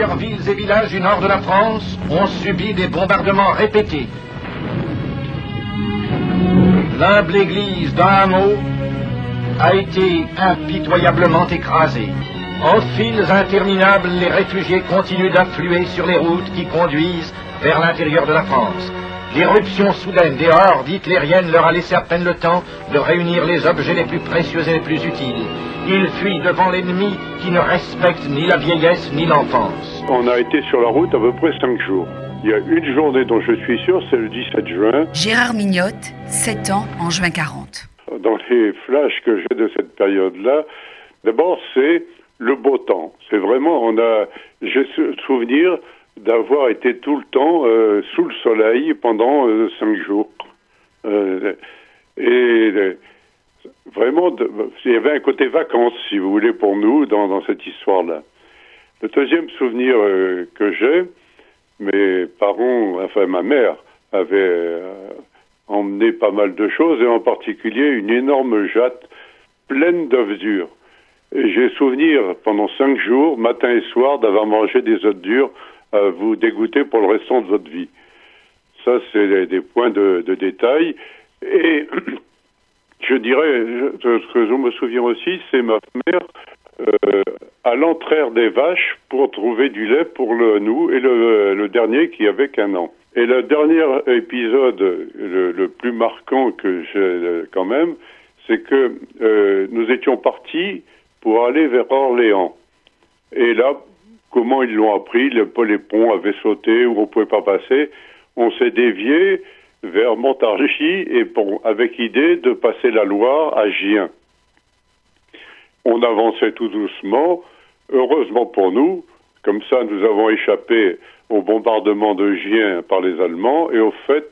plusieurs villes et villages du nord de la France ont subi des bombardements répétés. L'humble église d'un hameau a été impitoyablement écrasée. En files interminables, les réfugiés continuent d'affluer sur les routes qui conduisent vers l'intérieur de la France. L'irruption soudaine des hordes hitlériennes leur a laissé à peine le temps de réunir les objets les plus précieux et les plus utiles. Ils fuient devant l'ennemi qui ne respecte ni la vieillesse ni l'enfance. On a été sur la route à peu près cinq jours. Il y a une journée dont je suis sûr, c'est le 17 juin. Gérard Mignotte, 7 ans en juin 40. Dans les flashs que j'ai de cette période-là, d'abord c'est le beau temps. C'est vraiment, on a, j'ai souvenir d'avoir été tout le temps euh, sous le soleil pendant euh, cinq jours. Euh, et vraiment, il y avait un côté vacances, si vous voulez, pour nous dans, cette histoire-là. Le deuxième souvenir que j'ai, mes parents, enfin ma mère, avait emmené pas mal de choses, et en particulier une énorme jatte pleine d'œufs durs. Et j'ai souvenir pendant cinq jours, matin et soir, d'avoir mangé des œufs durs à vous dégoûter pour le restant de votre vie. Ça, c'est des, points de, détail. Et je dirais, ce que je me souviens aussi, c'est ma mère euh, à l'entraire des vaches pour trouver du lait pour le, nous et le, dernier qui avait qu'un an. Et le dernier épisode, le, plus marquant que j'ai quand même, c'est que euh, nous étions partis pour aller vers Orléans. Et là, comment ils l'ont appris, les, les ponts avaient sauté ou on ne pouvait pas passer, on s'est dévié vers Montargis et avec idée de passer la Loire à Gien. On avançait tout doucement, heureusement pour nous, comme ça nous avons échappé au bombardement de Gien par les Allemands et au fait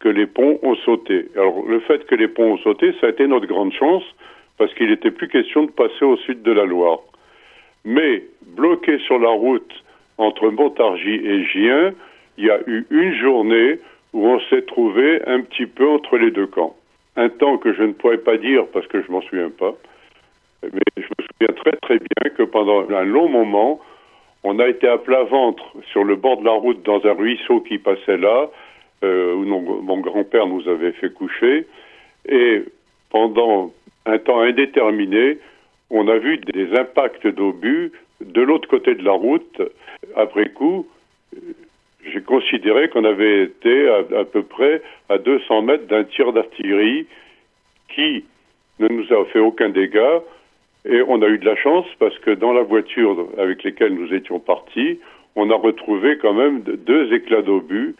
que les ponts ont sauté. Alors le fait que les ponts ont sauté, ça a été notre grande chance parce qu'il n'était plus question de passer au sud de la Loire. Mais bloqué sur la route entre Montargis et Gien, il y a eu une journée où on s'est trouvé un petit peu entre les deux camps. Un temps que je ne pourrais pas dire parce que je m'en souviens pas, mais je me souviens très très bien que pendant un long moment, on a été à plat ventre sur le bord de la route dans un ruisseau qui passait là, euh, où mon grand-père nous avait fait coucher, et pendant un temps indéterminé, on a vu des impacts d'obus de l'autre côté de la route. Après coup, j'ai considéré qu'on avait été à, peu près à 200 mètres d'un tir d'artillerie qui ne nous a fait aucun dégât. Et on a eu de la chance parce que dans la voiture avec laquelle nous étions partis, on a retrouvé quand même deux éclats d'obus,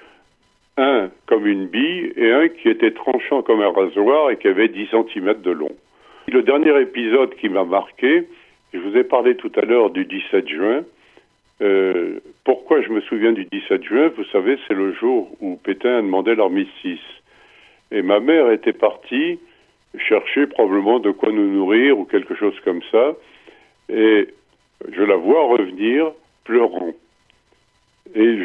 un comme une bille et un qui était tranchant comme un rasoir et qui avait 10 cm de long. Le dernier épisode qui m'a marqué, je vous ai parlé tout à l'heure du 17 juin. Euh, pourquoi je me souviens du 17 juin? Vous savez, c'est le jour où Pétain a demandé l'armistice. Et ma mère était partie chercher probablement de quoi nous nourrir ou quelque chose comme ça. Et je la vois revenir pleurant. Et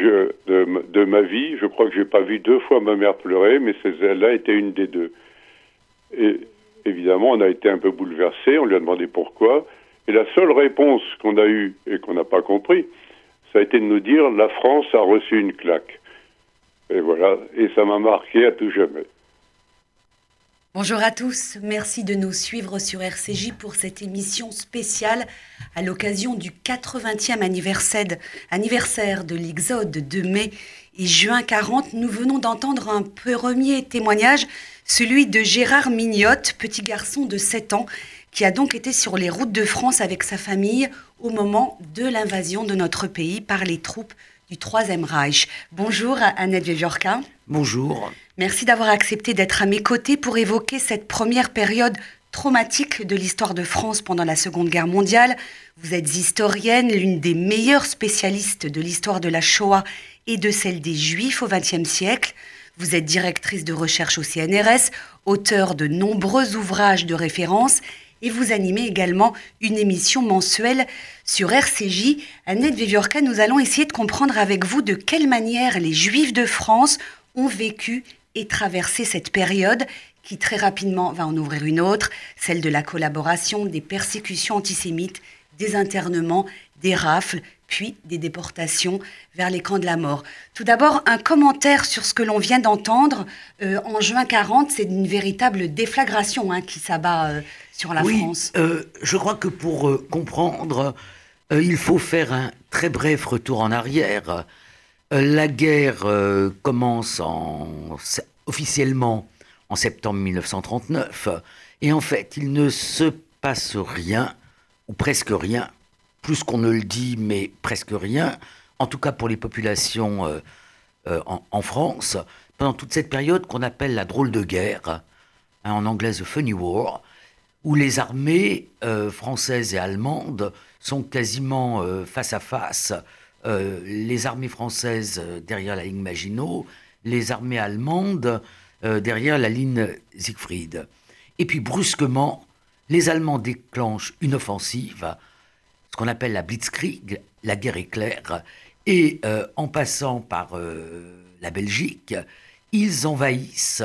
de ma vie, je crois que j'ai pas vu deux fois ma mère pleurer, mais celle-là était une des deux. Et évidemment, on a été un peu bouleversé, on lui a demandé pourquoi. Et la seule réponse qu'on a eue et qu'on n'a pas compris, ça a été de nous dire la France a reçu une claque. Et voilà, et ça m'a marqué à tout jamais. Bonjour à tous, merci de nous suivre sur RCJ pour cette émission spéciale à l'occasion du 80e anniversaire, de l'Exode de mai et juin 40. Nous venons d'entendre un premier témoignage celui de Gérard Mignotte, petit garçon de 7 ans, qui a donc été sur les routes de France avec sa famille au moment de l'invasion de notre pays par les troupes du Troisième Reich. Bonjour Annette Viviorca. Bonjour. Merci d'avoir accepté d'être à mes côtés pour évoquer cette première période traumatique de l'histoire de France pendant la Seconde Guerre mondiale. Vous êtes historienne, l'une des meilleures spécialistes de l'histoire de la Shoah et de celle des Juifs au XXe siècle. Vous êtes directrice de recherche au CNRS, auteur de nombreux ouvrages de référence et vous animez également une émission mensuelle sur RCJ. Annette Viviorca, nous allons essayer de comprendre avec vous de quelle manière les Juifs de France ont vécu et traversé cette période qui très rapidement va en ouvrir une autre, celle de la collaboration, des persécutions antisémites, des internements des rafles, puis des déportations vers les camps de la mort. Tout d'abord, un commentaire sur ce que l'on vient d'entendre. Euh, en juin 40, c'est une véritable déflagration hein, qui s'abat euh, sur la oui, France. Euh, je crois que pour comprendre, il faut faire un très bref retour en arrière. la guerre commence en, officiellement en septembre 1939, et en fait, il ne se passe rien, ou presque rien, plus qu'on ne le dit, mais presque rien, en tout cas pour les populations euh, euh, en, France, pendant toute cette période qu'on appelle la drôle de guerre, hein, en anglais the funny war, où les armées euh, françaises et allemandes sont quasiment face à face. les armées françaises derrière la ligne Maginot, les armées allemandes derrière la ligne Siegfried. Et puis brusquement, les Allemands déclenchent une offensive qu'on appelle la Blitzkrieg, la guerre éclair, et euh, en passant par euh, la Belgique, ils envahissent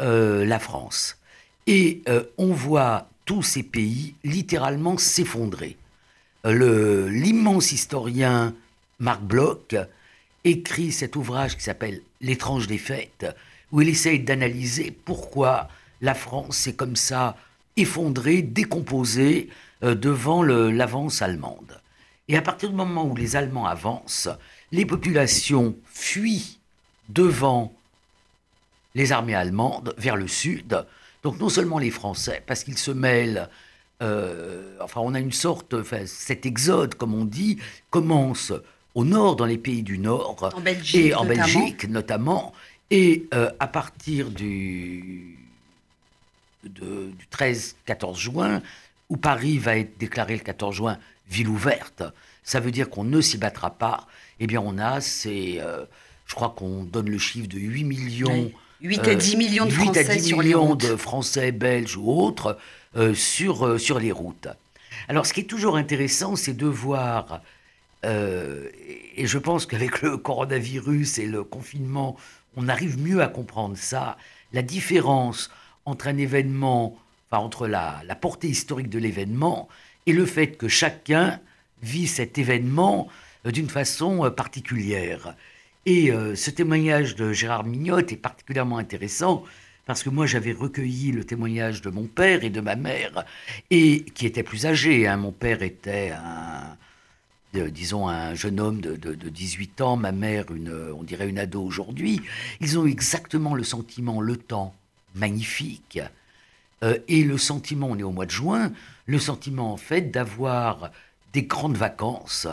euh, la France. Et on voit tous ces pays littéralement s'effondrer. L'immense historien Marc Bloch écrit cet ouvrage qui s'appelle L'étrange défaite, où il essaye d'analyser pourquoi la France s'est comme ça effondrée, décomposée, euh, devant l'avance allemande. Et à partir du moment où les Allemands avancent, les populations fuient devant les armées allemandes vers le sud. Donc non seulement les Français, parce qu'ils se mêlent, euh, enfin on a une sorte, cet exode, comme on dit, commence au nord, dans les pays du nord, en Belgique, et en Belgique notamment, et euh, à partir du, du 13-14 juin, où Paris va être déclaré le 14 juin ville ouverte, ça veut dire qu'on ne s'y battra pas. Eh bien, on a, c'est, euh, je crois qu'on donne le chiffre de 8 millions. 8 à 10 millions de Français à 10 sur millions de Français, Belges ou autres euh, sur, euh, sur les routes. Alors, ce qui est toujours intéressant, c'est de voir, et je pense qu'avec le coronavirus et le confinement, on arrive mieux à comprendre ça, la différence entre un événement entre la, portée historique de l'événement et le fait que chacun vit cet événement euh, d'une façon euh, particulière. Et euh, ce témoignage de Gérard Mignotte est particulièrement intéressant parce que moi j'avais recueilli le témoignage de mon père et de ma mère, et qui était plus âgé. Hein. Mon père était un, disons, un jeune homme de, de, 18 ans, ma mère, on dirait une ado aujourd'hui. Ils ont exactement le sentiment, le temps magnifique, euh, et le sentiment, on est au mois de juin, le sentiment en fait d'avoir des grandes vacances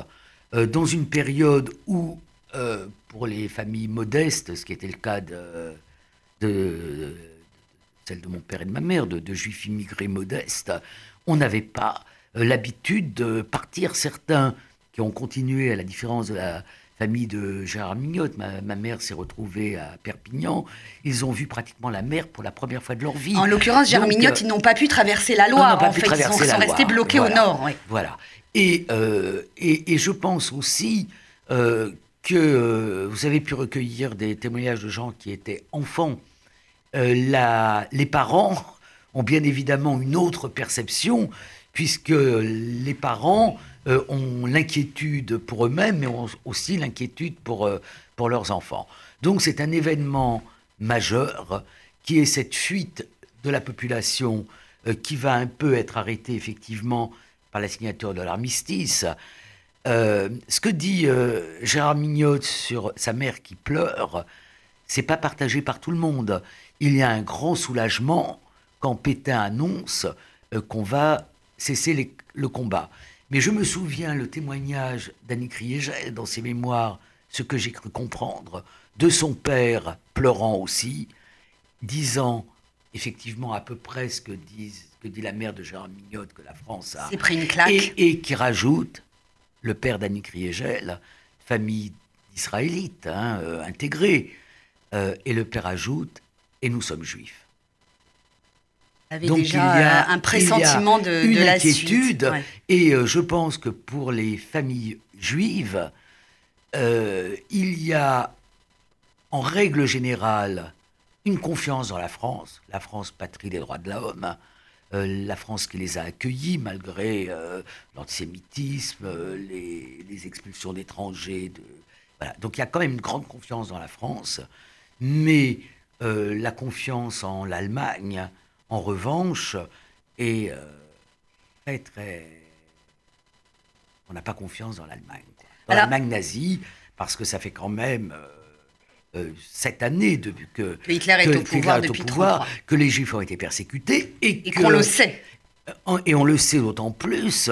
euh, dans une période où, euh, pour les familles modestes, ce qui était le cas de, celle de mon père et de ma mère, de, juifs immigrés modestes, on n'avait pas l'habitude de partir. Certains qui ont continué, à la différence de la famille de Gérard Mignotte. Ma, mère s'est retrouvée à Perpignan. Ils ont vu pratiquement la mer pour la première fois de leur vie. En l'occurrence, Gérard Mignotte, ils n'ont pas pu traverser la Loire. En fait, ils sont, restés bloqués au nord. Voilà. Et, euh, et, et, je pense aussi euh, que euh, vous avez pu recueillir des témoignages de gens qui étaient enfants. La, les parents ont bien évidemment une autre perception, puisque les parents euh, ont l'inquiétude pour eux-mêmes, mais ont aussi l'inquiétude pour, euh, pour leurs enfants. Donc c'est un événement majeur qui est cette fuite de la population euh, qui va un peu être arrêtée effectivement par la signature de l'armistice. ce que dit Gérard Mignot sur sa mère qui pleure, c'est pas partagé par tout le monde. Il y a un grand soulagement quand Pétain annonce qu'on va cesser le combat. Mais je me souviens le témoignage d'Annie Kriegel dans ses mémoires, ce que j'ai cru comprendre, de son père pleurant aussi, disant effectivement à peu près ce que, que dit la mère de Gérard Mignotte que la France a. pris une claque. Et, qui rajoute, le père d'Annie Kriegel, famille israélite, hein, euh, intégrée, euh, et le père ajoute, et nous sommes juifs avait Donc, déjà il y a, un pressentiment de, une la inquiétude, Et euh, je pense que pour les familles juives, euh, il y a en règle générale une confiance dans la France, la France patrie des droits de l'homme, la France qui les a accueillis malgré l'antisémitisme, les, expulsions d'étrangers. Donc il y a quand même une grande confiance dans la France, mais la confiance en l'Allemagne, en revanche, est très très... On n'a pas confiance dans l'Allemagne. Dans l'Allemagne nazie, parce que ça fait quand même euh, cette année depuis que, Hitler est au pouvoir, depuis que les Juifs ont été persécutés et, qu'on le sait. Euh, et on le sait d'autant plus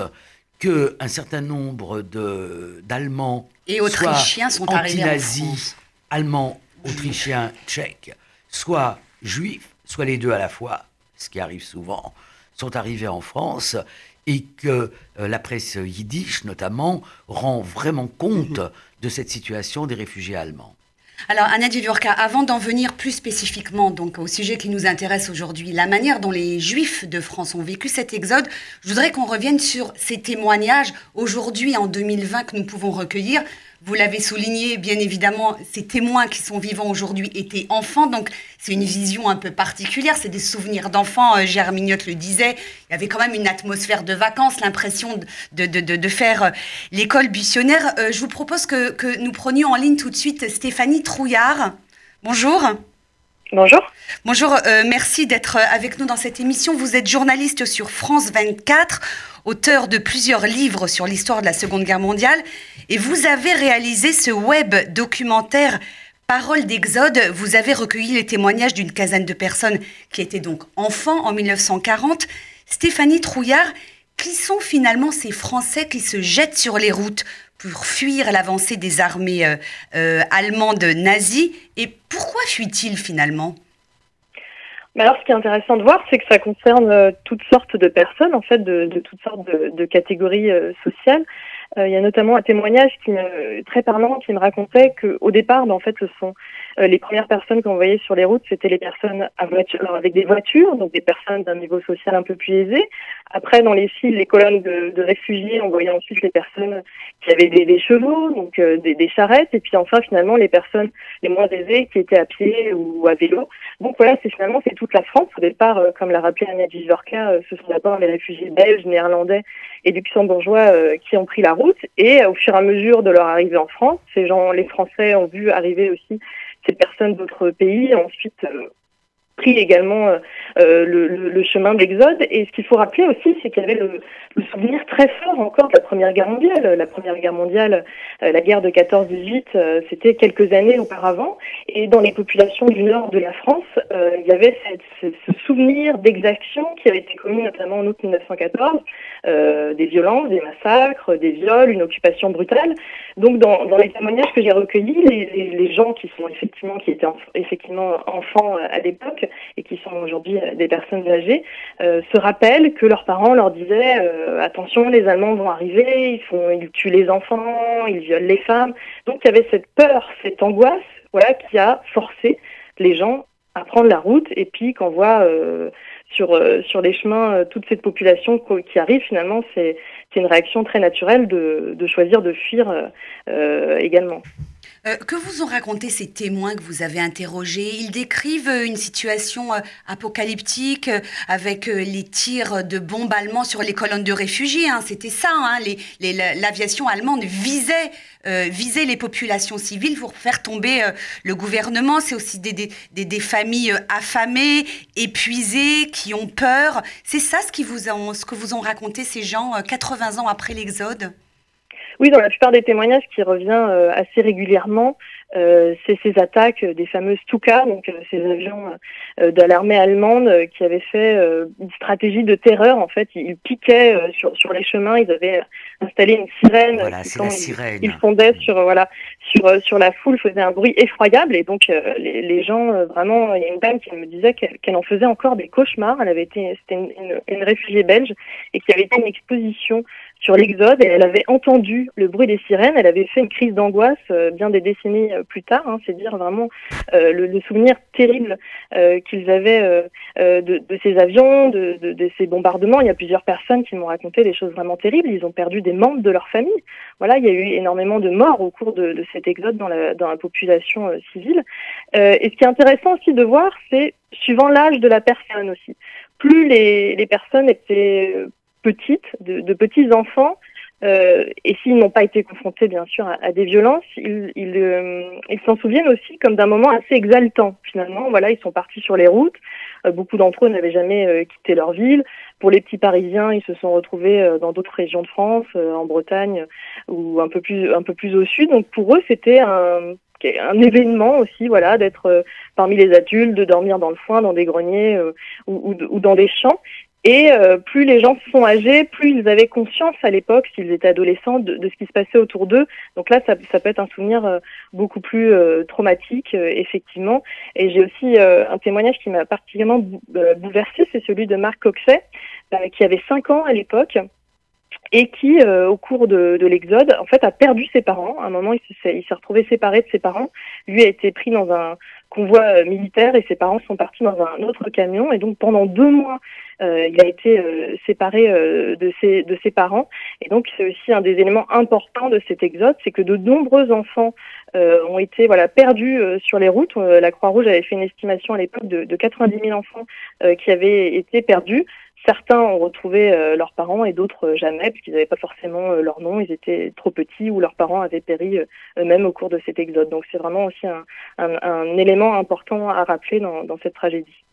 qu'un certain nombre d'Allemands et Autrichiens sont arrivés France. Allemands, Autrichiens, Tchèques, soit juifs, soit les deux à la fois, ce qui arrive souvent, sont arrivés en France et que euh, la presse yiddish notamment rend vraiment compte mhm. de cette situation des réfugiés allemands. Alors, Annette Viviorca, avant d'en venir plus spécifiquement donc, au sujet qui nous intéresse aujourd'hui, la manière dont les Juifs de France ont vécu cet exode, je voudrais qu'on revienne sur ces témoignages aujourd'hui, en 2020, que nous pouvons recueillir vous l'avez souligné, bien évidemment, ces témoins qui sont vivants aujourd'hui étaient enfants, donc c'est une vision un peu particulière, c'est des souvenirs d'enfants, euh, le disait, il y avait quand même une atmosphère de vacances, l'impression de, de, faire euh, l'école buissonnaire. Euh, je vous propose que, que nous prenions en ligne tout de suite Stéphanie Trouillard. Bonjour. Bonjour. Bonjour, merci d'être avec nous dans cette émission. Vous êtes journaliste sur France 24 auteur de plusieurs livres sur l'histoire de la Seconde Guerre mondiale, et vous avez réalisé ce web documentaire Parole d'Exode. Vous avez recueilli les témoignages d'une quinzaine de personnes qui étaient donc enfants en 1940. Stéphanie Trouillard, qui sont finalement ces Français qui se jettent sur les routes pour fuir l'avancée des armées euh, euh, allemandes nazies Et pourquoi fuient-ils finalement? Mais alors, ce qui est intéressant de voir, c'est que ça concerne euh, toutes sortes de personnes, en fait, de, toutes sortes de, catégories sociales. Il y a notamment un témoignage qui très parlant qui me racontait qu'au départ, ben, en fait, ce sont les premières personnes qu'on voyait sur les routes, c'était les personnes à voiture, avec des voitures, donc des personnes d'un niveau social un peu plus aisé. Après, dans les files, les colonnes de, de réfugiés, on voyait ensuite les personnes qui avaient des, des chevaux, donc euh, des, des, charrettes, et puis enfin, finalement, les personnes les moins aisées qui étaient à pied ou à vélo. Donc voilà, c'est finalement c'est toute la France. Au départ, comme l'a rappelé Annette Vivorca, ce sont d'abord les réfugiés belges, néerlandais et luxembourgeois qui ont pris la route. Et au fur et à mesure de leur arrivée en France, ces gens, les Français ont vu arriver aussi ces personnes d'autres pays, ensuite euh, pris également euh, euh, le, le, chemin de l'exode. Et ce qu'il faut rappeler aussi, c'est qu'il y avait le, le, souvenir très fort encore de la Première Guerre mondiale. La Première Guerre mondiale, la guerre de 14-18, c'était quelques années auparavant. Et dans les populations du nord de la France, il y avait cette, ce, souvenir d'exaction qui avait été commis notamment en août 1914, des violences, des massacres, des viols, une occupation brutale. Donc dans, dans les témoignages que j'ai recueillis, les, les, gens qui sont effectivement qui étaient effectivement enfants à l'époque et qui sont aujourd'hui euh, des personnes âgées, euh, se rappellent que leurs parents leur disaient euh, attention, les Allemands vont arriver, ils font, ils tuent les enfants, ils violent les femmes. Donc il y avait cette peur, cette angoisse, voilà, qui a forcé les gens à prendre la route. Et puis qu'on voit sur sur les chemins toute cette population qui arrive, finalement, c'est une réaction très naturelle de, de choisir de fuir également. Euh, que vous ont raconté ces témoins que vous avez interrogés? Ils décrivent euh, une situation euh, apocalyptique avec les tirs de bombes allemands sur les colonnes de réfugiés. Hein. C'était ça. Hein. L'aviation allemande visait, visait les populations civiles pour faire tomber le gouvernement. C'est aussi des, des, des, familles affamées, épuisées, qui ont peur. C'est ça ce, qui vous ce que vous ont raconté ces gens 80 ans après l'Exode? Oui, dans la plupart des témoignages qui revient euh, assez régulièrement, euh, c'est ces attaques des fameuses Stuka, donc euh, ces avions de l'armée allemande qui avaient fait une stratégie de terreur. En fait, ils, piquaient sur, sur les chemins, ils avaient installé une sirène. Voilà, c'est la sirène. Ils, fondaient sur voilà sur sur la foule, faisaient un bruit effroyable et donc les, les, gens vraiment. Il y a une dame qui me disait qu'elle en faisait encore des cauchemars. Elle avait été c'était une, une, une réfugiée belge et qui avait été une exposition sur l'exode elle avait entendu le bruit des sirènes. Elle avait fait une crise d'angoisse bien des décennies plus tard. Hein, c'est dire vraiment le, souvenir terrible qu'ils avaient de, ces avions, de, de, ces bombardements. Il y a plusieurs personnes qui m'ont raconté des choses vraiment terribles. Ils ont perdu des membres de leur famille. Voilà, il y a eu énormément de morts au cours de, cet exode dans la, dans la population civile. et ce qui est intéressant aussi de voir, c'est suivant l'âge de la personne aussi. Plus les, les personnes étaient petites, de, petits enfants, euh, et s'ils n'ont pas été confrontés bien sûr à, des violences, ils, euh, ils, s'en souviennent aussi comme d'un moment assez exaltant finalement. Voilà, ils sont partis sur les routes. Euh, beaucoup d'entre eux n'avaient jamais quitté leur ville. Pour les petits Parisiens, ils se sont retrouvés dans d'autres régions de France, en Bretagne ou un peu plus un peu plus au sud. Donc pour eux, c'était un un événement aussi, voilà, d'être parmi les adultes, de dormir dans le foin, dans des greniers ou, ou, dans des champs. Et euh, plus les gens sont âgés, plus ils avaient conscience à l'époque, s'ils étaient adolescents, de, ce qui se passait autour d'eux. Donc là, ça, ça, peut être un souvenir euh, beaucoup plus euh, traumatique, effectivement. Et j'ai aussi un témoignage qui m'a particulièrement bouleversé, c'est celui de Marc Coxet, qui avait 5 ans à l'époque et qui, au cours de, de l'exode, en fait, a perdu ses parents. À un moment, il s'est retrouvé séparé de ses parents. Lui a été pris dans un convoi militaire et ses parents sont partis dans un autre camion. Et donc, pendant deux mois, euh, il a été euh, séparé euh, de, ses, de ses parents. Et donc, c'est aussi un des éléments importants de cet exode, c'est que de nombreux enfants ont été voilà perdus sur les routes. la Croix-Rouge avait fait une estimation à l'époque de, de 90 000 enfants qui avaient été perdus. Certains ont retrouvé leurs parents et d'autres jamais, puisqu'ils n'avaient pas forcément leur nom, ils étaient trop petits ou leurs parents avaient péri eux-mêmes au cours de cet exode. Donc c'est vraiment aussi un, un, un, élément important à rappeler dans, dans cette tragédie.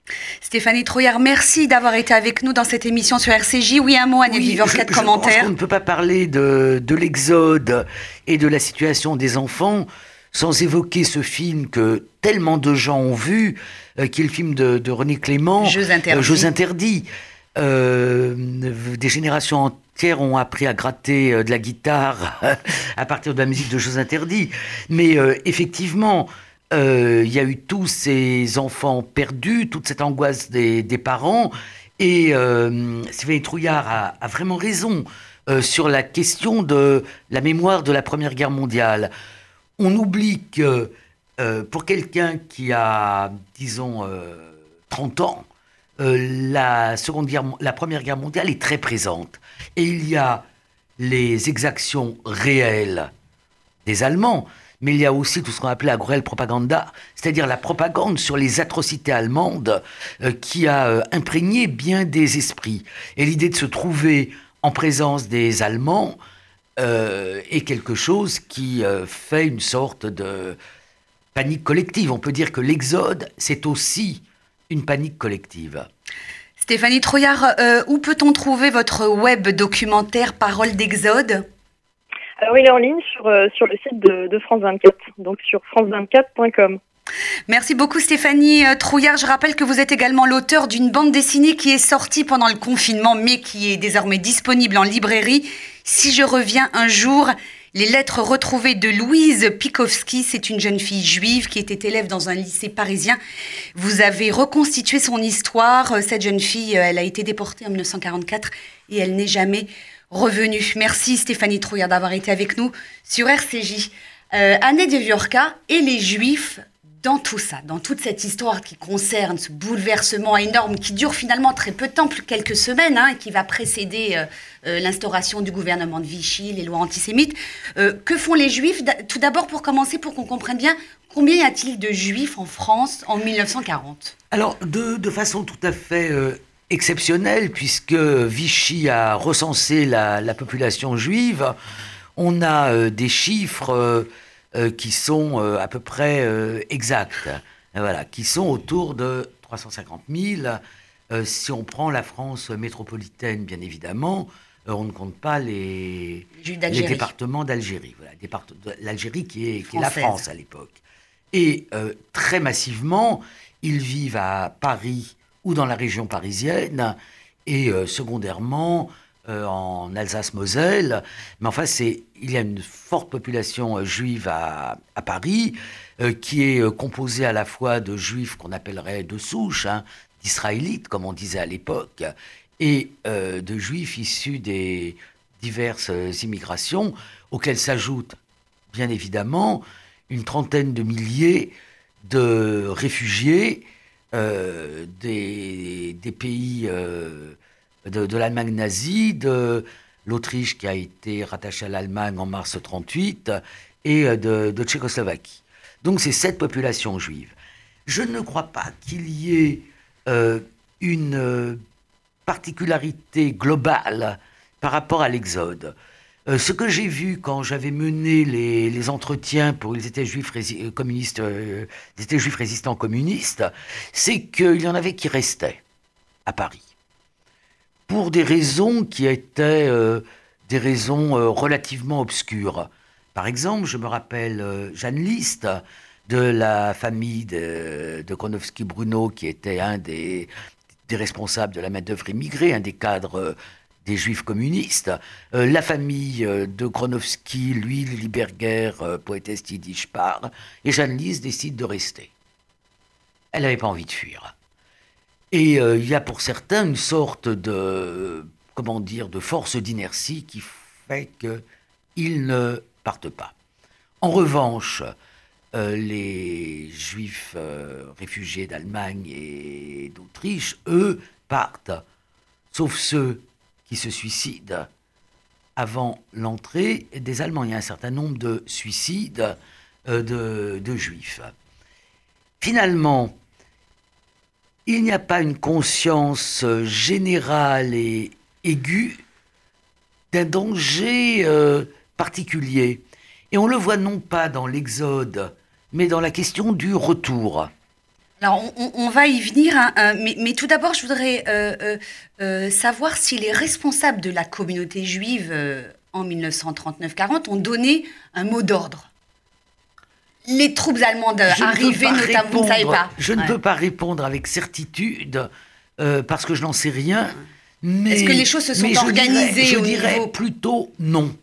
Stéphanie Trouillard, merci d'avoir été avec nous dans cette émission sur RCJ. Oui, un mot, Annette oui, Viveur, quatre commentaires. on ne peut pas parler de, de l'exode et de la situation des enfants sans évoquer ce film que tellement de gens ont vu, euh, qui est le film de, René Clément, Jeux interdits. Euh, euh, des générations entières ont appris à gratter de la guitare à partir de la musique de Jeux interdits. Mais effectivement, euh, il y a eu tous ces enfants perdus, toute cette angoisse des, parents. Et euh, Sylvain Trouillard a, vraiment raison euh, sur la question de la mémoire de la Première Guerre mondiale. On oublie que pour quelqu'un qui a, disons, 30 ans, la, seconde guerre, la Première Guerre mondiale est très présente. Et il y a les exactions réelles des Allemands, mais il y a aussi tout ce qu'on appelait la grelle propaganda, c'est-à-dire la propagande sur les atrocités allemandes euh, qui a euh, imprégné bien des esprits. Et l'idée de se trouver en présence des Allemands euh, est quelque chose qui fait une sorte de panique collective. On peut dire que l'exode, c'est aussi une panique collective. Stéphanie Trouillard, où peut-on trouver votre web documentaire Parole d'Exode? Alors il est en ligne sur, euh, sur le site de, France 24, donc sur france24.com. Merci beaucoup Stéphanie euh, Trouillard. Je rappelle que vous êtes également l'auteur d'une bande dessinée qui est sortie pendant le confinement mais qui est désormais disponible en librairie. Si je reviens un jour, les lettres retrouvées de Louise Pikowski, c'est une jeune fille juive qui était élève dans un lycée parisien. Vous avez reconstitué son histoire. Cette jeune fille, euh, elle a été déportée en 1944 et elle n'est jamais revenu. Merci Stéphanie Trouillard d'avoir été avec nous sur RCJ. Euh, Année de Viorca et les Juifs dans tout ça, dans toute cette histoire qui concerne ce bouleversement énorme qui dure finalement très peu de temps, plus quelques semaines, hein, et qui va précéder euh, euh, l'instauration du gouvernement de Vichy, les lois antisémites. que font les Juifs Tout d'abord, pour commencer, pour qu'on comprenne bien, combien y a-t-il de Juifs en France en 1940 Alors, de, façon tout à fait exceptionnel puisque Vichy a recensé la, population juive. On a euh, des chiffres euh, euh, qui sont à peu près exacts, voilà, qui sont autour de 350 000. si on prend la France métropolitaine, bien évidemment, on ne compte pas les, les départements d'Algérie. Voilà, l'Algérie qui est, qui est la France à l'époque. Et très massivement, ils vivent à Paris ou dans la région parisienne, et euh, secondairement euh, en Alsace-Moselle. Mais enfin, c'est, il y a une forte population euh, juive à, à Paris, qui est composée à la fois de juifs qu'on appellerait de souche, hein, d'israélites, comme on disait à l'époque, et de juifs issus des diverses immigrations, auxquelles s'ajoutent bien évidemment une trentaine de milliers de réfugiés euh, des, pays euh, de, l'Allemagne nazie, de l'Autriche qui a été rattachée à l'Allemagne en mars 1938 et euh, de, de Tchécoslovaquie. Donc c'est cette population juive. Je ne crois pas qu'il y ait une particularité globale par rapport à l'Exode. Euh, ce que j'ai vu quand j'avais mené les, entretiens pour les États juifs euh, communistes, euh, États juifs résistants communistes, c'est qu'il y en avait qui restaient à Paris pour des raisons qui étaient des raisons relativement obscures. Par exemple, je me rappelle Jeanne List de la famille de, de Kronowski-Bruno, qui était un des, des responsables de la main-d'œuvre immigrée, un des cadres des juifs communistes. Euh, la famille euh, de Gronowski, lui, Liberger, euh, poétesse yiddish, part, et Jeanne Lise décide de rester. Elle n'avait pas envie de fuir. Et il y a pour certains une sorte de, comment dire, de force d'inertie qui fait qu'ils ne partent pas. En revanche, les juifs réfugiés d'Allemagne et d'Autriche, eux, partent, sauf ceux qui se suicident avant l'entrée des Allemands. Il y a un certain nombre de suicides euh, de, juifs. Finalement, il n'y a pas une conscience générale et aiguë d'un danger euh, particulier. Et on le voit non pas dans l'Exode, mais dans la question du retour. Alors, on, va y venir, hein, hein, mais, tout d'abord, je voudrais euh, euh, euh, savoir si les responsables de la communauté juive en 1939-40 ont donné un mot d'ordre. Les troupes allemandes arrivaient notamment, vous ne savez pas. Je ne peux pas répondre avec certitude parce que je n'en sais rien. Est-ce que les choses se sont organisées Je dirais, plutôt non.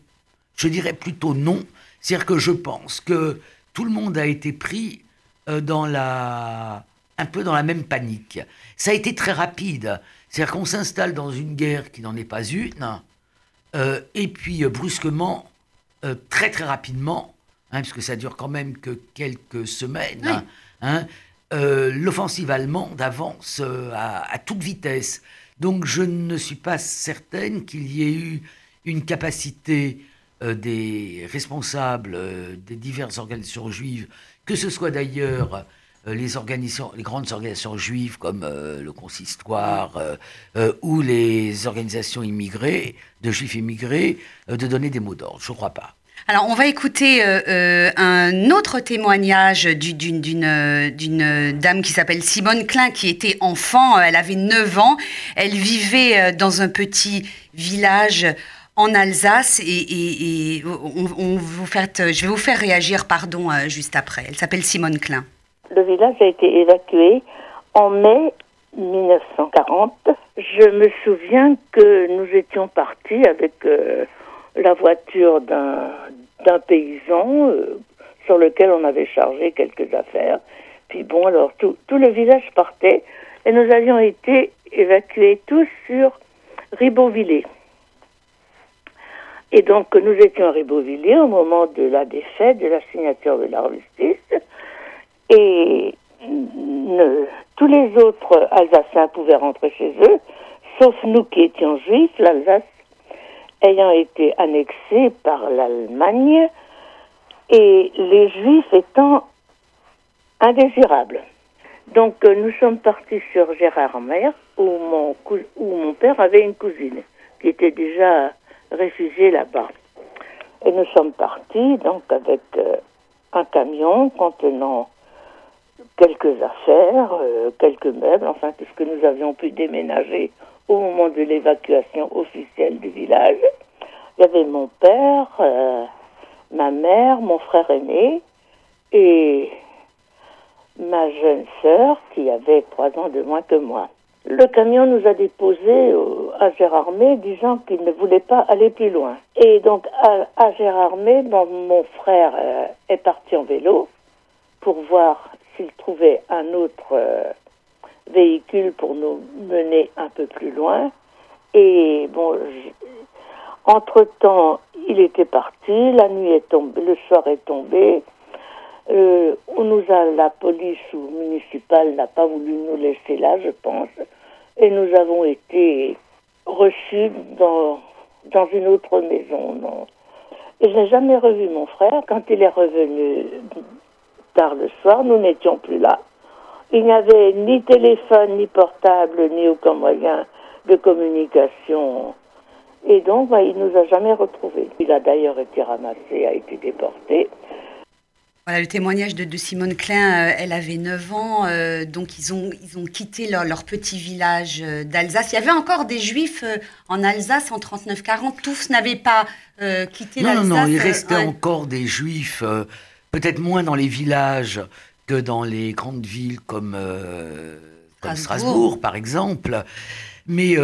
Je dirais plutôt non. C'est-à-dire que je pense que tout le monde a été pris dans la un peu dans la même panique. Ça a été très rapide. C'est-à-dire qu'on s'installe dans une guerre qui n'en est pas une, euh, et puis euh, brusquement, euh, très très rapidement, hein, puisque ça dure quand même que quelques semaines, hein, l'offensive allemande avance à, à, toute vitesse. Donc je ne suis pas certaine qu'il y ait eu une capacité des responsables des diverses organisations juives, que ce soit d'ailleurs euh, les, organisations, les grandes organisations juives comme euh, le consistoire euh, ou les organisations immigrées, de juifs immigrés, de donner des mots d'ordre. Je ne crois pas. Alors, on va écouter un autre témoignage d'une dame qui s'appelle Simone Klein, qui était enfant, elle avait 9 ans, elle vivait dans un petit village en Alsace et, je vais vous faire réagir, pardon, juste après. Elle s'appelle Simone Klein le village a été évacué en mai 1940. Je me souviens que nous étions partis avec euh, la voiture d'un paysan euh, sur lequel on avait chargé quelques affaires. Puis bon, alors tout, tout le village partait et nous avions été évacués tous sur Ribeauvillé. Et donc nous étions à Ribeauvillé au moment de la défaite, de la signature de l'armistice. Et tous les autres Alsaciens pouvaient rentrer chez eux, sauf nous qui étions juifs, l'Alsace ayant été annexée par l'Allemagne et les juifs étant indésirables. Donc euh, nous sommes partis sur Gérardmer où mon, où mon père avait une cousine qui était déjà réfugiée là-bas. Et nous sommes partis donc avec euh, un camion contenant quelques affaires, euh, quelques meubles, enfin tout ce que nous avions pu déménager au moment de l'évacuation officielle du village. Il y avait mon père, euh, ma mère, mon frère aîné et ma jeune sœur qui avait trois ans de moins que moi. Le camion nous a déposés à Gérardmer disant qu'il ne voulait pas aller plus loin. Et donc à, à Gérardmer, mon frère euh, est parti en vélo pour voir s'il trouvait un autre euh, véhicule pour nous mener un peu plus loin. Et bon, Entre-temps, il était parti, la nuit est tombée, le soir est tombé. Euh, on nous a, la police ou municipale n'a pas voulu nous laisser là, je pense, et nous avons été reçus dans, dans une autre maison. Et je n'ai jamais revu mon frère. Quand il est revenu tard le soir, nous n'étions plus là. Il n'y avait ni téléphone, ni portable, ni aucun moyen de communication. Et donc, bah, il ne nous a jamais retrouvés. Il a d'ailleurs été ramassé, a été déporté. Voilà le témoignage de, Simone Klein. Euh, elle avait 9 ans, euh, donc ils ont, ils ont quitté leur, petit village euh, d'Alsace. Il y avait encore des juifs en Alsace en 39-40. Tous n'avaient pas quitté l'Alsace. Non, non, il restait encore des juifs, peut-être moins dans les villages que dans les grandes villes comme, comme Strasbourg. par exemple. Mais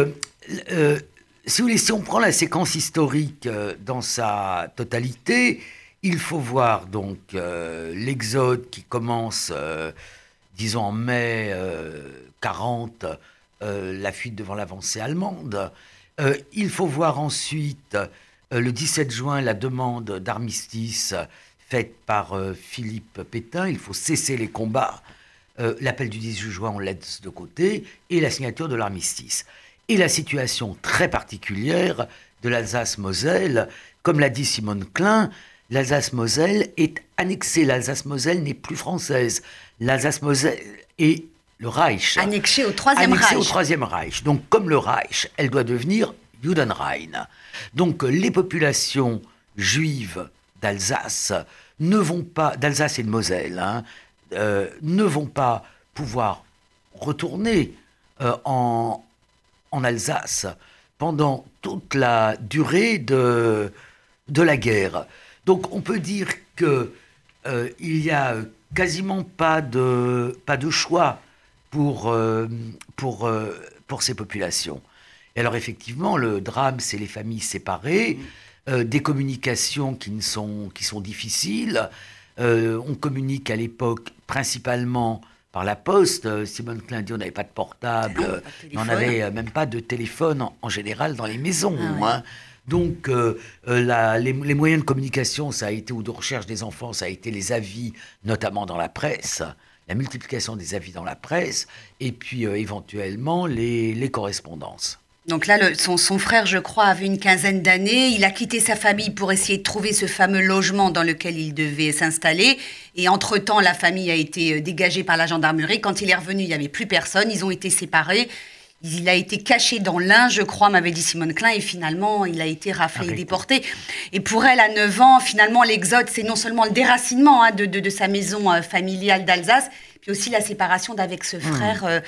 si vous voulez, si on prend la séquence historique dans sa totalité, il faut voir donc euh, l'exode qui commence, euh, disons en mai 40, euh, la fuite devant l'avancée allemande. il faut voir ensuite le 17 juin la demande d'armistice faite par Philippe Pétain. Il faut cesser les combats. L'appel du 18 juin, on laisse de côté, et la signature de l'armistice. Et la situation très particulière de l'Alsace-Moselle, comme l'a dit Simone Klein, l'Alsace-Moselle est annexée. L'Alsace-Moselle n'est plus française. L'Alsace-Moselle est le Reich. Annexée au Troisième Reich. Annexée au Troisième Reich. Donc, comme le Reich, elle doit devenir Judenrein. Donc, les populations juives d'Alsace ne vont pas, d'Alsace et de Moselle, hein, euh, ne vont pas pouvoir retourner euh, en, en Alsace pendant toute la durée de, de la guerre. Donc on peut dire qu'il euh, n'y a quasiment pas de, pas de choix pour, euh, pour, pour ces populations. Et alors effectivement, le drame, c'est les familles séparées, des communications qui, ne sont, qui sont difficiles. on communique à l'époque principalement par la poste. Simone Klein dit on n'avait pas de portable, on n'avait même pas de téléphone en, général dans les maisons. Ah hein. Donc, euh, euh, les, moyens de communication, ça a été, ou de recherche des enfants, ça a été les avis, notamment dans la presse, la multiplication des avis dans la presse, et puis euh, éventuellement les, correspondances. Donc là, son, son, frère, je crois, avait une quinzaine d'années. Il a quitté sa famille pour essayer de trouver ce fameux logement dans lequel il devait s'installer. Et entre-temps, la famille a été dégagée par la gendarmerie. Quand il est revenu, il n'y avait plus personne. Ils ont été séparés. Il a été caché dans l'Ain, je crois, m'avait dit Simone Klein, et finalement, il a été raflé et déporté. Et pour elle, à 9 ans, finalement, l'exode, c'est non seulement le déracinement hein, de, sa maison euh, familiale d'Alsace, puis aussi la séparation d'avec ce mmh. frère euh,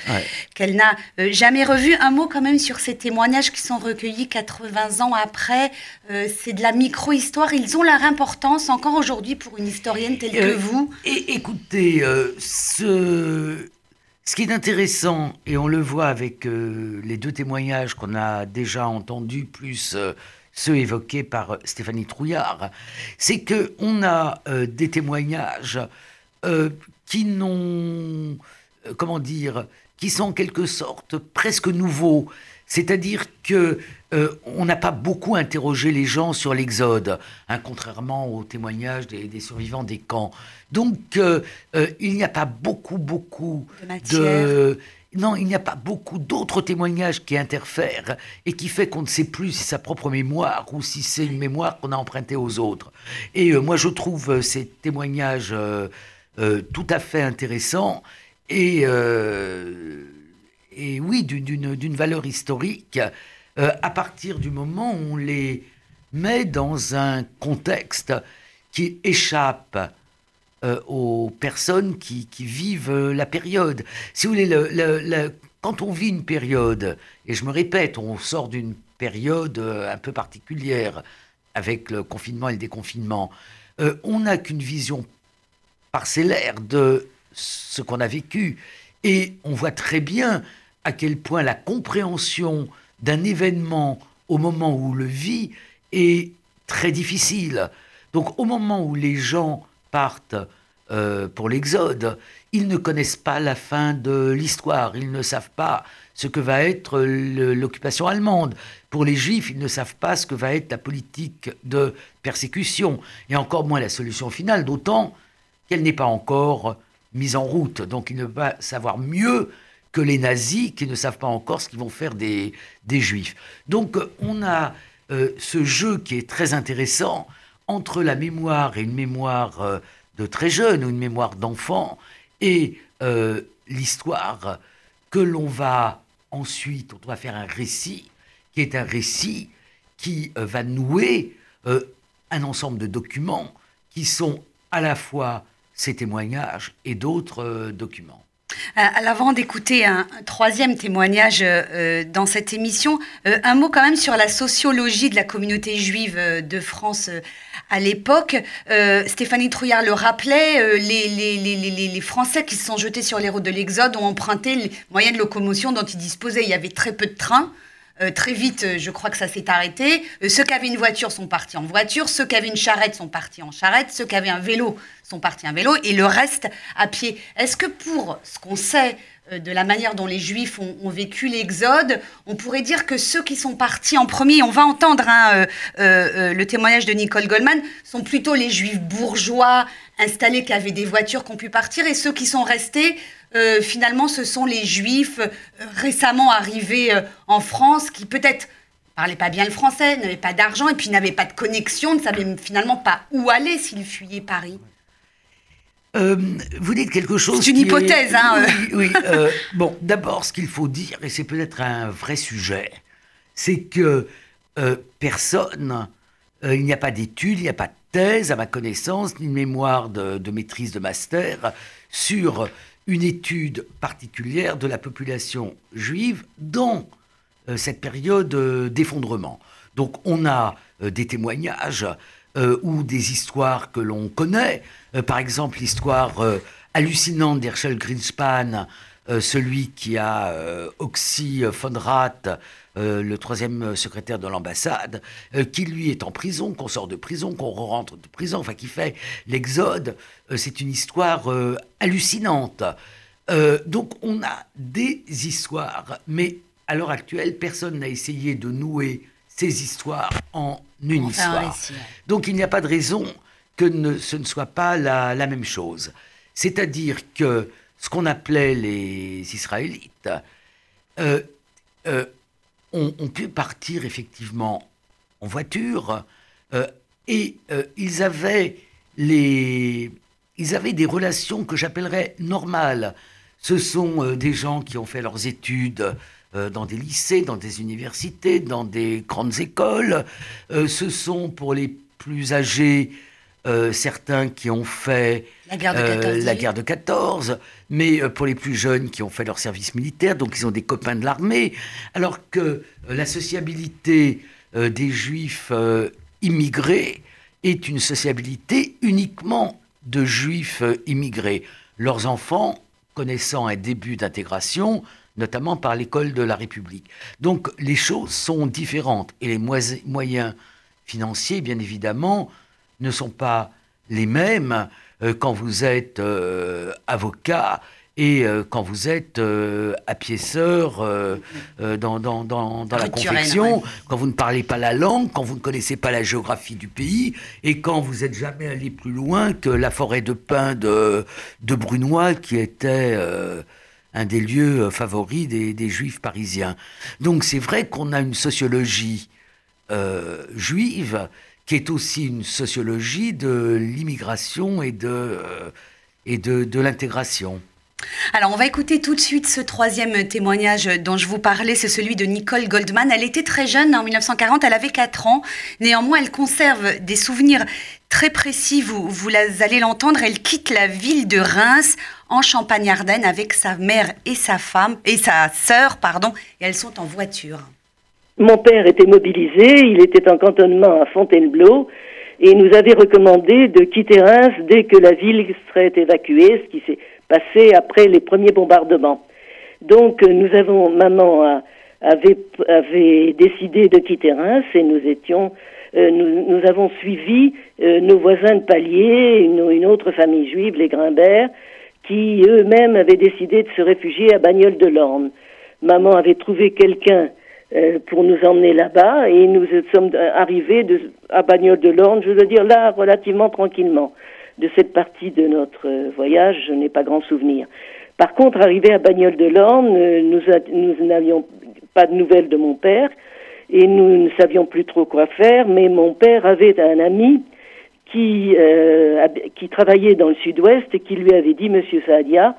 qu'elle n'a euh, jamais revu. Un mot quand même sur ces témoignages qui sont recueillis 80 ans après. c'est de la micro-histoire. Ils ont leur importance encore aujourd'hui pour une historienne telle que vous. Et écoutez, ce ce qui est intéressant, et on le voit avec euh, les deux témoignages qu'on a déjà entendus, plus euh, ceux évoqués par euh, Stéphanie Trouillard, c'est qu'on a des témoignages qui n'ont, comment dire, qui sont en quelque sorte presque nouveaux. C'est-à-dire que euh, on n'a pas beaucoup interrogé les gens sur l'Exode, hein, contrairement aux témoignages des, survivants des camps. Donc, euh, euh, il n'y a pas beaucoup, beaucoup de, non, il n'y a pas beaucoup d'autres témoignages qui interfèrent et qui fait qu'on ne sait plus si c'est sa propre mémoire ou si c'est une mémoire qu'on a empruntée aux autres. Et moi, je trouve ces témoignages tout à fait intéressants et et oui, d'une valeur historique euh, à partir du moment où on les met dans un contexte qui échappe euh, aux personnes qui, vivent la période. Si vous voulez, le, quand on vit une période, et je me répète, on sort d'une période euh, un peu particulière avec le confinement et le déconfinement, on n'a qu'une vision parcellaire de ce qu'on a vécu. Et on voit très bien à quel point la compréhension d'un événement au moment où le vit est très difficile. Donc au moment où les gens partent pour l'Exode. Ils ne connaissent pas la fin de l'histoire, ils ne savent pas ce que va être l'occupation allemande. Pour les Juifs, ils ne savent pas ce que va être la politique de persécution, et encore moins la solution finale, d'autant qu'elle n'est pas encore mise en route. Donc ils ne vont savoir mieux que les nazis qui ne savent pas encore ce qu'ils vont faire des, des Juifs. Donc on a euh, ce jeu qui est très intéressant entre la mémoire et une mémoire euh, de très jeune ou une mémoire d'enfant et euh, l'histoire que l'on va ensuite, on va faire un récit qui est un récit qui va nouer un ensemble de documents qui sont à la fois ces témoignages et d'autres documents. Euh, avant d'écouter un, troisième témoignage euh, dans cette émission, euh, un mot quand même sur la sociologie de la communauté juive de France à l'époque. Stéphanie Trouillard le rappelait, les, les, Français qui se sont jetés sur les routes de l'Exode ont emprunté les moyens de locomotion dont ils disposaient. Il y avait très peu de trains. Euh, très vite, euh, je crois que ça s'est arrêté. Euh, ceux qui avaient une voiture sont partis en voiture, ceux qui avaient une charrette sont partis en charrette, ceux qui avaient un vélo sont partis en vélo, et le reste à pied. Est-ce que pour ce qu'on sait de la manière dont les Juifs ont, vécu l'Exode, on pourrait dire que ceux qui sont partis en premier, on va entendre hein, le témoignage de Nicole Goldman, sont plutôt les Juifs bourgeois installés qui avaient des voitures qui ont pu partir, et ceux qui sont restés euh, finalement, ce sont les juifs euh, récemment arrivés euh, en France qui peut-être parlaient pas bien le français, n'avaient pas d'argent et puis n'avaient pas de connexion, ne savaient finalement pas où aller s'ils fuyaient Paris. Vous dites quelque chose. C'est une hypothèse, hein. Oui, bon, d'abord, ce qu'il faut dire, et c'est peut-être un vrai sujet, c'est que personne, il n'y a pas d'études, il n'y a pas de thèse, à ma connaissance, ni de mémoire de, de maîtrise de master sur une étude particulière de la population juive dans euh, cette période euh, d'effondrement. Donc on a euh, des témoignages ou des histoires que l'on connaît. par exemple, l'histoire hallucinante d'Herschel Greenspan, celui qui a Oxy von Rath, le troisième secrétaire de l'ambassade, qui lui est en prison, qu'on sort de prison, qu'on rentre de prison, enfin qui fait l'exode. c'est une histoire hallucinante. Euh, donc on a des histoires, mais à l'heure actuelle, personne n'a essayé de nouer ces histoires en une histoire. Donc il n'y a pas de raison que ce ne soit pas la, même chose. C'est-à-dire que ce qu'on appelait les Israélites euh, euh, ont, pu partir effectivement en voiture et ils avaient les ils avaient des relations que j'appellerais normales ce sont euh, des gens qui ont fait leurs études euh, dans des lycées, dans des universités, dans des grandes écoles. Euh, ce sont pour les plus âgés certains qui ont fait la guerre, de 14, la guerre de 14, mais pour les plus jeunes qui ont fait leur service militaire, donc ils ont des copains de l'armée, alors que la sociabilité des juifs immigrés est une sociabilité uniquement de juifs immigrés. Leurs enfants connaissant un début d'intégration, notamment par l'école de la République. Donc les choses sont différentes et les moyens financiers, bien évidemment, ne sont pas les mêmes euh, quand vous êtes euh, avocat et euh, quand vous êtes dans, dans, dans, dans la confection, quand vous ne parlez pas la langue, quand vous ne connaissez pas la géographie du pays, et quand vous n'êtes jamais allé plus loin que la forêt de pins de, de Brunois, qui était un des lieux favoris des, juifs parisiens. Donc c'est vrai qu'on a une sociologie juive qui est aussi une sociologie de l'immigration et de, et de, de l'intégration. Alors, on va écouter tout de suite ce troisième témoignage dont je vous parlais, c'est celui de Nicole Goldman. Elle était très jeune, en 1940, elle avait 4 ans. Néanmoins, elle conserve des souvenirs très précis, vous, allez l'entendre. Elle quitte la ville de Reims en Champagne-Ardenne avec sa mère et sa femme, et sa sœur, pardon, et elles sont en voiture. Mon père était mobilisé, il était en cantonnement à Fontainebleau, et nous avait recommandé de quitter Reims dès que la ville serait évacuée, ce qui s'est passé après les premiers bombardements. Donc euh, nous avons, maman avait, avait décidé de quitter Reims et nous étions nous, avons suivi nos voisins de palier, une, une, autre famille juive, les Grimbert, qui eux-mêmes avaient décidé de se réfugier à Bagnoles de l'Orne. Maman avait trouvé quelqu'un euh, pour nous emmener là-bas et nous sommes arrivés de, à Bagnoles de l'Orne, je veux dire là, relativement tranquillement. De cette partie de notre euh, voyage, je n'ai pas grand souvenir. Par contre, arrivé à Bagnoles de l'Orne, euh, nous, n'avions pas de nouvelles de mon père et nous ne savions plus trop quoi faire, mais mon père avait un ami qui, qui travaillait dans le sud-ouest et qui lui avait dit, Monsieur Saadia,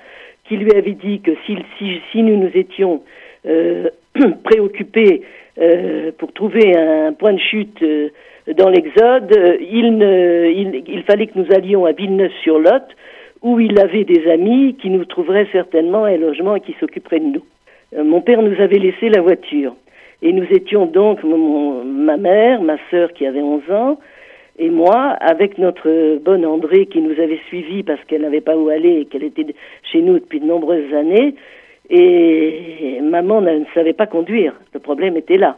qui lui avait dit que si, nous nous étions euh, préoccupés euh, pour trouver un point de chute euh, dans l'Exode, il, ne, il, il, fallait que nous allions à Villeneuve-sur-Lot, où il avait des amis qui nous trouveraient certainement un logement et qui s'occuperaient de nous. Euh, mon père nous avait laissé la voiture. Et nous étions donc, mon, ma mère, ma sœur qui avait 11 ans, et moi, avec notre bonne André qui nous avait suivis parce qu'elle n'avait pas où aller et qu'elle était chez nous depuis de nombreuses années, et maman ne savait pas conduire. Le problème était là.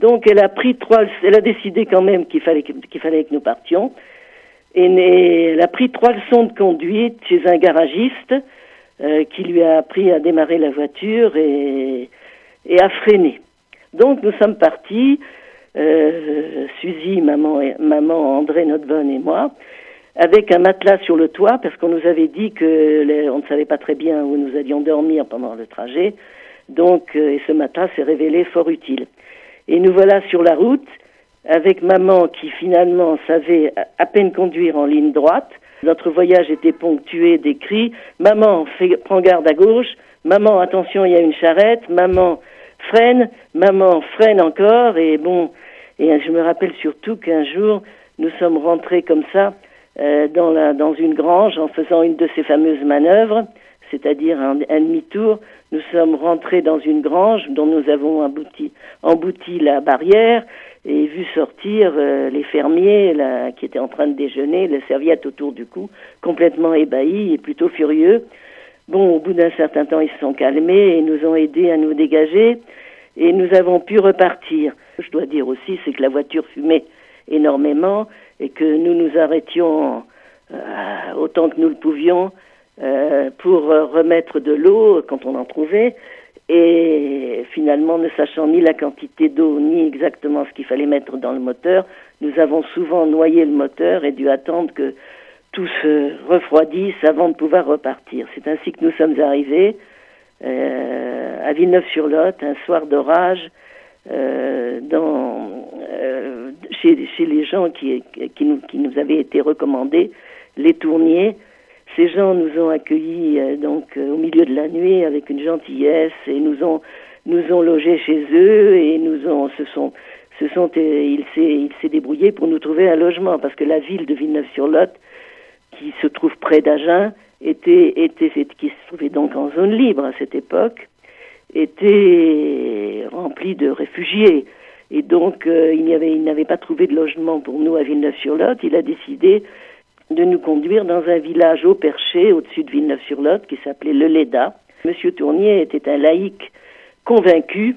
Donc elle a pris trois, elle a décidé quand même qu'il fallait qu'il fallait que nous partions. Et elle a pris trois leçons de conduite chez un garagiste euh, qui lui a appris à démarrer la voiture et, et à freiner. Donc nous sommes partis euh, Suzy, maman, et, maman André, notre bonne et moi, avec un matelas sur le toit, parce qu'on nous avait dit que on ne savait pas très bien où nous allions dormir pendant le trajet. Donc, euh, et ce matelas s'est révélé fort utile. Et nous voilà sur la route, avec maman qui finalement savait à peine conduire en ligne droite. Notre voyage était ponctué des cris Maman, prends garde à gauche. Maman, attention, il y a une charrette. Maman, freine. Maman, freine encore. Et bon, et je me rappelle surtout qu'un jour, nous sommes rentrés comme ça euh, dans une grange en faisant une de ces fameuses manœuvres, c'est-à-dire un, demi-tour. Nous sommes rentrés dans une grange dont nous avons embouti, la barrière et vu sortir euh, les fermiers qui étaient en train de déjeuner, les serviettes autour du cou, complètement ébahis et plutôt furieux. Bon, au bout d'un certain temps, ils se sont calmés et nous ont aidés à nous dégager et nous avons pu repartir. Je dois dire aussi, c'est que la voiture fumait énormément et que nous nous arrêtions euh, autant que nous le pouvions euh, pour remettre de l'eau quand on en trouvait. Et finalement, ne sachant ni la quantité d'eau, ni exactement ce qu'il fallait mettre dans le moteur, nous avons souvent noyé le moteur et dû attendre que tout se refroidisse avant de pouvoir repartir. C'est ainsi que nous sommes arrivés euh, à Villeneuve-sur-Lot, un soir d'orage, euh, dans, euh, chez, chez, les gens qui, qui, nous, qui nous avaient été recommandés, les tourniers. Ces gens nous ont accueillis euh, donc euh, au milieu de la nuit avec une gentillesse et nous ont nous ont logés chez eux et nous ont se sont se sont il s'est il s'est débrouillé pour nous trouver un logement parce que la ville de Villeneuve-sur-Lot qui se trouve près d'Agen était était qui se trouvait donc en zone libre à cette époque était rempli de réfugiés. Et donc, euh, il n'avait pas trouvé de logement pour nous à Villeneuve-sur-Lot. Il a décidé de nous conduire dans un village au perché, au-dessus de Villeneuve-sur-Lot, qui s'appelait Le Leda. Monsieur Tournier était un laïc convaincu,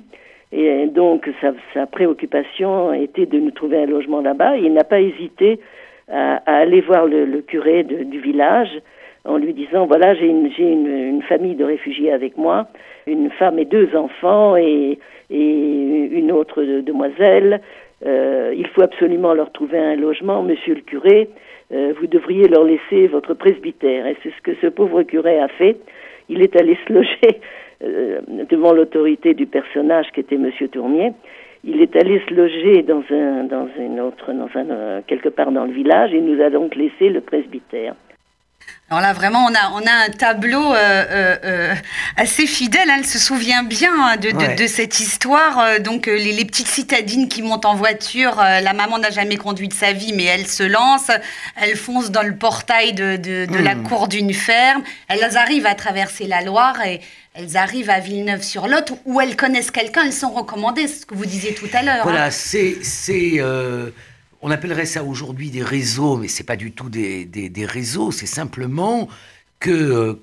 et donc sa, préoccupation était de nous trouver un logement là-bas. Il n'a pas hésité à, aller voir le, curé du village en lui disant voilà j'ai une, famille de réfugiés avec moi, une femme et deux enfants et, et une autre demoiselle. Euh, il faut absolument leur trouver un logement, Monsieur le curé. Euh, vous devriez leur laisser votre presbytère. Et c'est ce que ce pauvre curé a fait. Il est allé se loger euh, devant l'autorité du personnage qui était Monsieur Tournier. Il est allé se loger dans un, autre, euh, quelque part dans le village et nous a donc laissé le presbytère. Alors là, vraiment, on a, on a un tableau euh, euh, euh assez fidèle. Hein. Elle se souvient bien hein, de, de, de cette histoire. Donc, les, les, petites citadines qui montent en voiture, la maman n'a jamais conduit de sa vie, mais elle se lance. Elle fonce dans le portail de, de mmh. la cour d'une ferme. Elles arrivent à traverser la Loire et elles arrivent à Villeneuve-sur-Lot où elles connaissent quelqu'un. Elles sont recommandées, ce que vous disiez tout à l'heure. Voilà, hein. c'est on appellerait ça aujourd'hui des réseaux, mais c'est pas du tout des, des, des réseaux, c'est simplement que euh,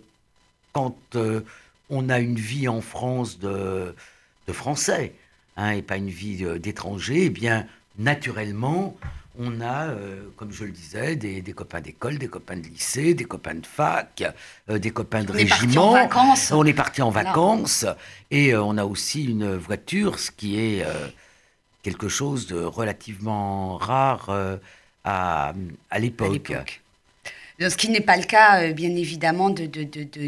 quand euh, on a une vie en France de, de Français, hein, et pas une vie d'étranger, eh bien, naturellement, on a, euh, comme je le disais, des, copains d'école, des copains de lycée, des copains de fac, euh, des copains de régiment. On est parti en vacances. Et euh, on a aussi une voiture, ce qui est quelque chose de relativement rare à, à l'époque. Ce qui n'est pas le cas, euh, bien évidemment, de,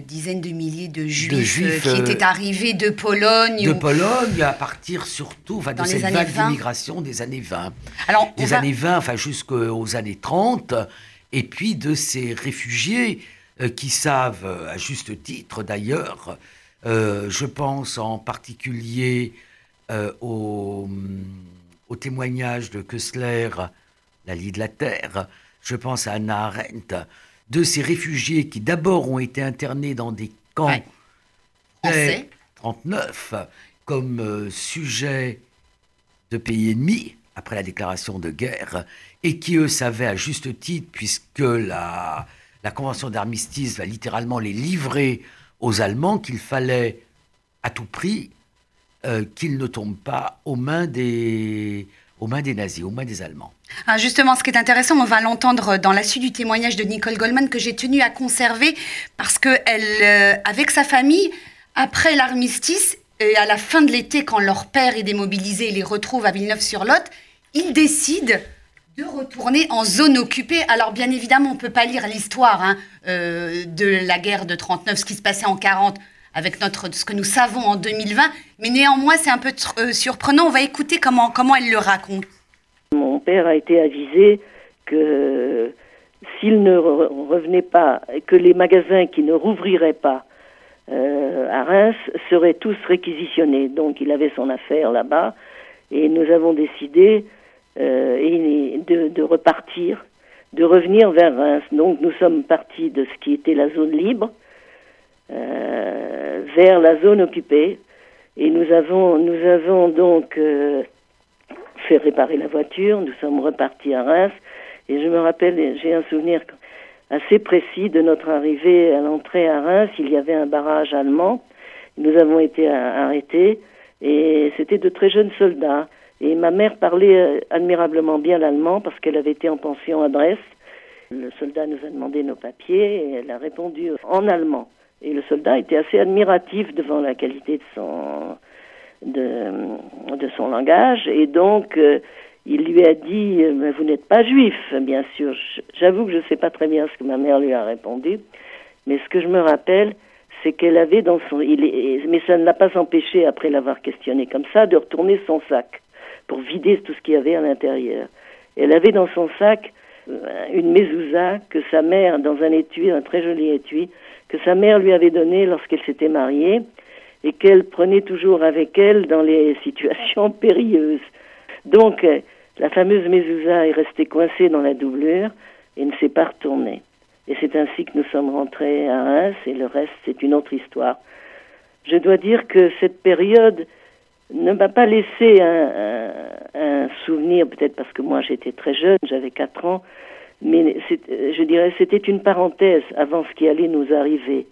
dizaines de milliers de juifs, euh, qui étaient euh, arrivés de Pologne. De Pologne, à partir surtout enfin, de cette vague d'immigration des années 20. Alors, des années 20, enfin jusqu'aux années 30, et puis de ces réfugiés qui savent, à juste titre d'ailleurs, je pense en particulier au, au témoignage de Kessler, La Lie de la Terre, je pense à Anna Arendt, de ces réfugiés qui d'abord ont été internés dans des camps ouais. 39 comme euh, sujet de pays ennemis après la déclaration de guerre et qui eux savaient à juste titre puisque la, la convention d'armistice va littéralement les livrer aux Allemands qu'il fallait à tout prix euh, qu'ils ne tombent pas aux mains des, aux mains des nazis, aux mains des Allemands. Ah, justement, ce qui est intéressant, on va l'entendre dans la suite du témoignage de Nicole Goldman que j'ai tenu à conserver parce que elle, euh, avec sa famille, après l'armistice et à la fin de l'été, quand leur père est démobilisé et les retrouve à Villeneuve-sur-Lot, ils décident de retourner en zone occupée. Alors bien évidemment, on ne peut pas lire l'histoire hein, euh, de la guerre de 39, ce qui se passait en 40 avec notre, ce que nous savons en 2020, mais néanmoins c'est un peu euh, surprenant. On va écouter comment, comment elle le raconte. Mon père a été avisé que s'il ne revenait pas, que les magasins qui ne rouvriraient pas euh, à Reims seraient tous réquisitionnés. Donc il avait son affaire là-bas et nous avons décidé euh, de, de, repartir, de revenir vers Reims. Donc nous sommes partis de ce qui était la zone libre euh, vers la zone occupée. Et nous avons, nous avons donc euh, fait réparer la voiture, nous sommes repartis à Reims. Et je me rappelle, j'ai un souvenir assez précis de notre arrivée à l'entrée à Reims. Il y avait un barrage allemand. Nous avons été arrêtés et c'était de très jeunes soldats. Et ma mère parlait euh, admirablement bien l'allemand parce qu'elle avait été en pension à Brest. Le soldat nous a demandé nos papiers et elle a répondu en allemand. Et le soldat était assez admiratif devant la qualité de son, de, de son langage. Et donc, euh, il lui a dit euh, Vous n'êtes pas juif, bien sûr. J'avoue que je ne sais pas très bien ce que ma mère lui a répondu. Mais ce que je me rappelle, c'est qu'elle avait dans son. Mais ça ne l'a pas empêché, après l'avoir questionné comme ça, de retourner son sac pour vider tout ce qu'il y avait à l'intérieur. Elle avait dans son sac euh, une mezouza que sa mère, dans un étui, un très joli étui, que sa mère lui avait donné lorsqu'elle s'était mariée et qu'elle prenait toujours avec elle dans les situations périlleuses. Donc, euh, la fameuse mezouza est restée coincée dans la doublure et ne s'est pas retournée. Et c'est ainsi que nous sommes rentrés à Reims et le reste, c'est une autre histoire. Je dois dire que cette période ne m'a pas laissé un, un souvenir, peut-être parce que moi j'étais très jeune, j'avais 4 ans, mais je dirais c'était une parenthèse avant ce qui allait nous arriver.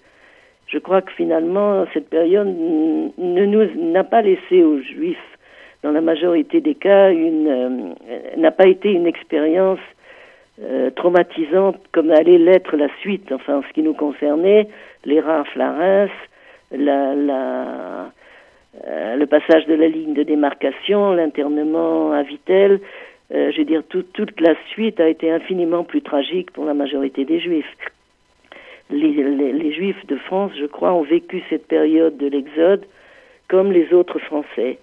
Je crois que finalement cette période ne nous n'a pas laissé aux Juifs, dans la majorité des cas, une euh, n'a pas été une expérience euh, traumatisante comme allait l'être la suite. Enfin, en ce qui nous concernait, les rafles à la, la euh, le passage de la ligne de démarcation, l'internement à Vitel, euh, je veux dire, toute la suite a été infiniment plus tragique pour la majorité des Juifs. Les, Juifs de France, je crois, ont vécu cette période de l'Exode comme les autres Français.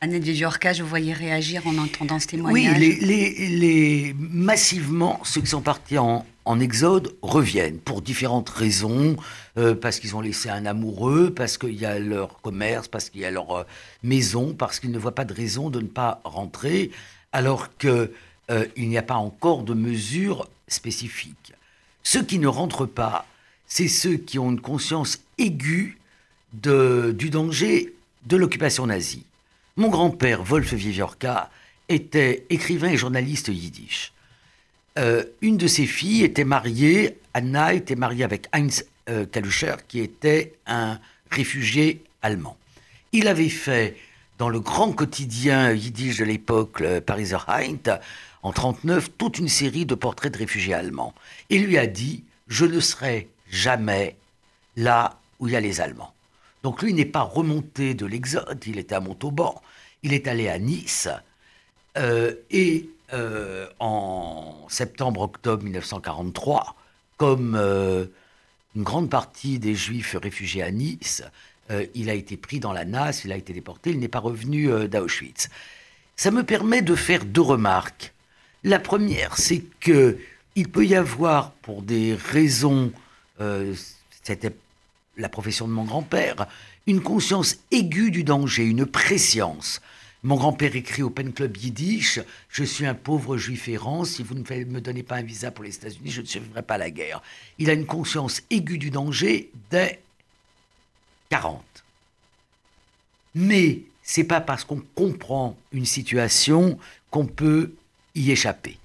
Annette Vigiorca, je voyais réagir en entendant ce témoignage. Oui, les, massivement, ceux qui sont partis en, exode reviennent pour différentes raisons, euh, parce qu'ils ont laissé un amoureux, parce qu'il y a leur commerce, parce qu'il y a leur euh, maison, parce qu'ils ne voient pas de raison de ne pas rentrer alors qu'il euh, n'y a pas encore de mesures spécifiques. Ceux qui ne rentrent pas, c'est ceux qui ont une conscience aiguë du danger de l'occupation nazie. Mon grand-père, Wolf Viviorka, était écrivain et journaliste yiddish. Euh, une de ses filles était mariée, Anna était mariée avec Heinz euh, Kaluscher, qui était un réfugié allemand. Il avait fait dans le grand quotidien yiddish de l'époque, le Pariser Heint, en 39, toute une série de portraits de réfugiés allemands. Et lui a dit Je ne serai jamais là où il y a les Allemands. Donc lui n'est pas remonté de l'Exode, il était à Montauban, il est allé à Nice, euh, et euh, en septembre-octobre 1943, comme euh, une grande partie des Juifs réfugiés à Nice, il a été pris dans la NAS, il a été déporté, il n'est pas revenu d'Auschwitz. Ça me permet de faire deux remarques. La première, c'est que il peut y avoir, pour des raisons, c'était la profession de mon grand-père, une conscience aiguë du danger, une préscience. Mon grand-père écrit au Pen Club Yiddish Je suis un pauvre juif errant, si vous ne me donnez pas un visa pour les États-Unis, je ne survivrai pas la guerre. Il a une conscience aiguë du danger dès 40. Mais c'est pas parce qu'on comprend une situation qu'on peut y échapper.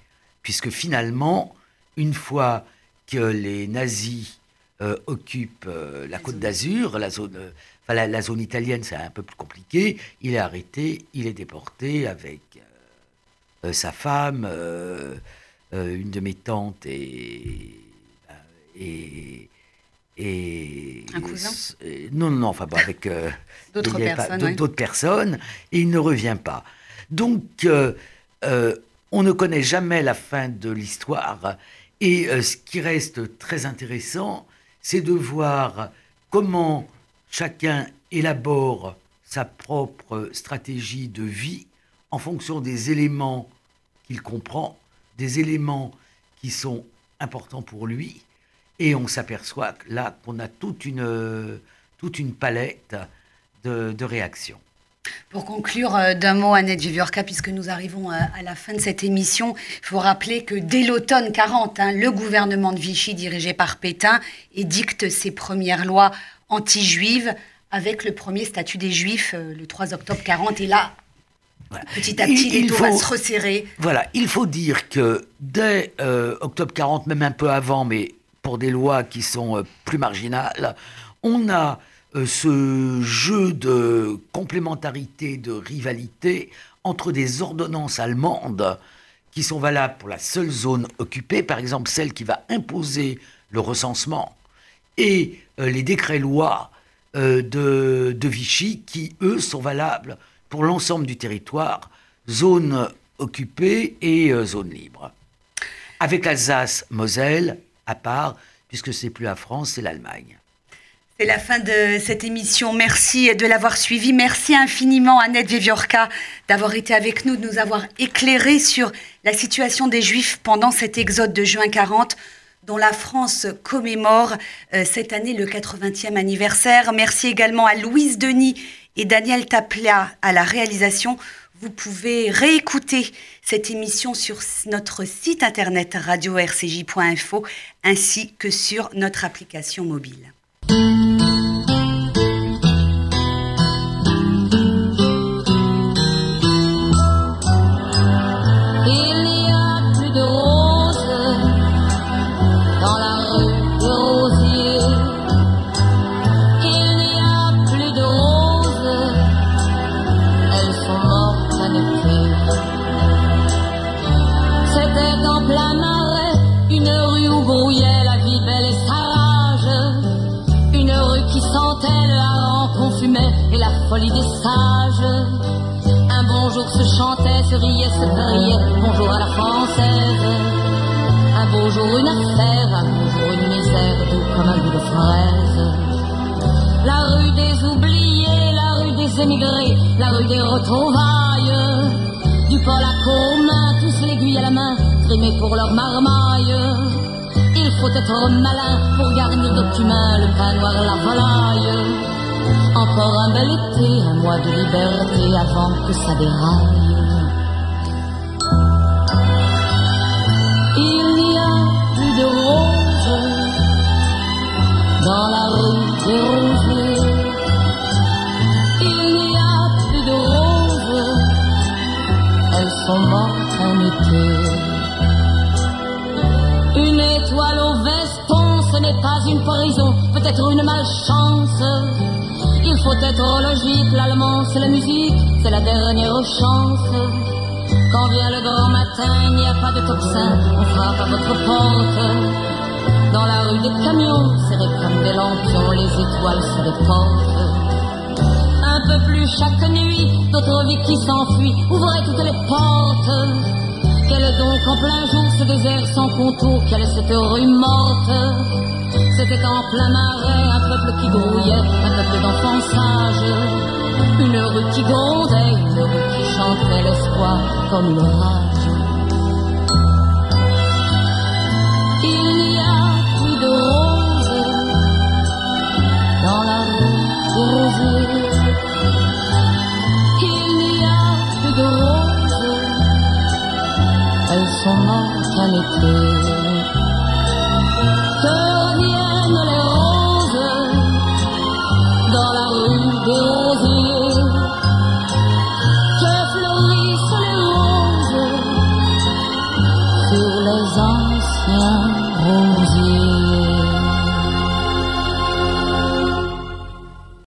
Puisque finalement, une fois que les nazis euh, occupent euh, la côte d'Azur, la zone euh, la, zone italienne, c'est un peu plus compliqué. Il est arrêté, il est déporté avec sa femme, une de mes tantes et. et un cousin Non, non, enfin, avec d'autres personnes, d'autres personnes, et il ne revient pas. Donc, on ne connaît jamais la fin de l'histoire, et ce qui reste très intéressant, c'est de voir comment Chacun élabore sa propre stratégie de vie en fonction des éléments qu'il comprend, des éléments qui sont importants pour lui. Et on s'aperçoit là qu'on a toute une, toute une palette de, réactions. Pour conclure euh, d'un mot, Annette Viviorca, puisque nous arrivons à, la fin de cette émission, il faut rappeler que dès l'automne 40, hein, le gouvernement de Vichy, dirigé par Pétain, édicte ses premières lois anti-juive avec le premier statut des Juifs euh, le 3 octobre 40. Et là, petit à petit, il, les va se resserrer. Voilà, il faut dire que dès euh, octobre 40, même un peu avant, mais pour des lois qui sont euh, plus marginales, on a ce jeu de complémentarité, de rivalité entre des ordonnances allemandes qui sont valables pour la seule zone occupée, par exemple celle qui va imposer le recensement, et euh, les décrets-lois euh, de, Vichy qui, eux, sont valables pour l'ensemble du territoire, zone occupée et euh, zone libre. Avec Alsace-Moselle à part, puisque c'est plus la France, c'est l'Allemagne. C'est la fin de cette émission. Merci de l'avoir suivi. Merci infiniment, Annette Viviorca, d'avoir été avec nous, de nous avoir éclairé sur la situation des Juifs pendant cet exode de juin 40 dont la France commémore euh, cette année le 80e anniversaire. Merci également à Louise Denis et Daniel Taplia à la réalisation. Vous pouvez réécouter cette émission sur notre site internet radio-rcj.info ainsi que sur notre application mobile. Folie des sages. Un bonjour se chantait, se riait, se priait, bonjour à la française. Un beau jour une affaire, un beau jour une misère, doux comme un bout de fraise. La rue des oubliés, la rue des émigrés, la rue des retrouvailles. Du pôle à commun, tous l'aiguille à la main, trimés pour leur marmaille. Il faut être malin pour garnir de cumin le pain noir, la volaille. Encore un bel été, un mois de liberté avant que ça déraille. Il n'y a plus de roses dans la rue des rosiers. Il n'y a plus de roses, elles sont mortes en été. Une étoile au veston, ce n'est pas une prison, peut-être une malchance Il faut être logique, l'allemand c'est la musique, c'est la dernière chance. Quand vient le grand matin, il n'y a pas de tocsin, on frappe à votre porte. Dans la rue des camions, serrés comme des lampions, les étoiles se déportent. Un peu plus chaque nuit, d'autres vies qui s'enfuient, ouvrez toutes les portes. Quel donc en plein jour ce désert sans contour, quelle est cette rue morte? C'était en plein marais, un peuple qui grouillait, un peuple d'enfants sages. Une rue qui grondait, une rue qui chantait l'espoir comme une rage. Il n'y a plus de roses dans la rue des. Il n'y a plus de roses, elles sont mortes à l'été.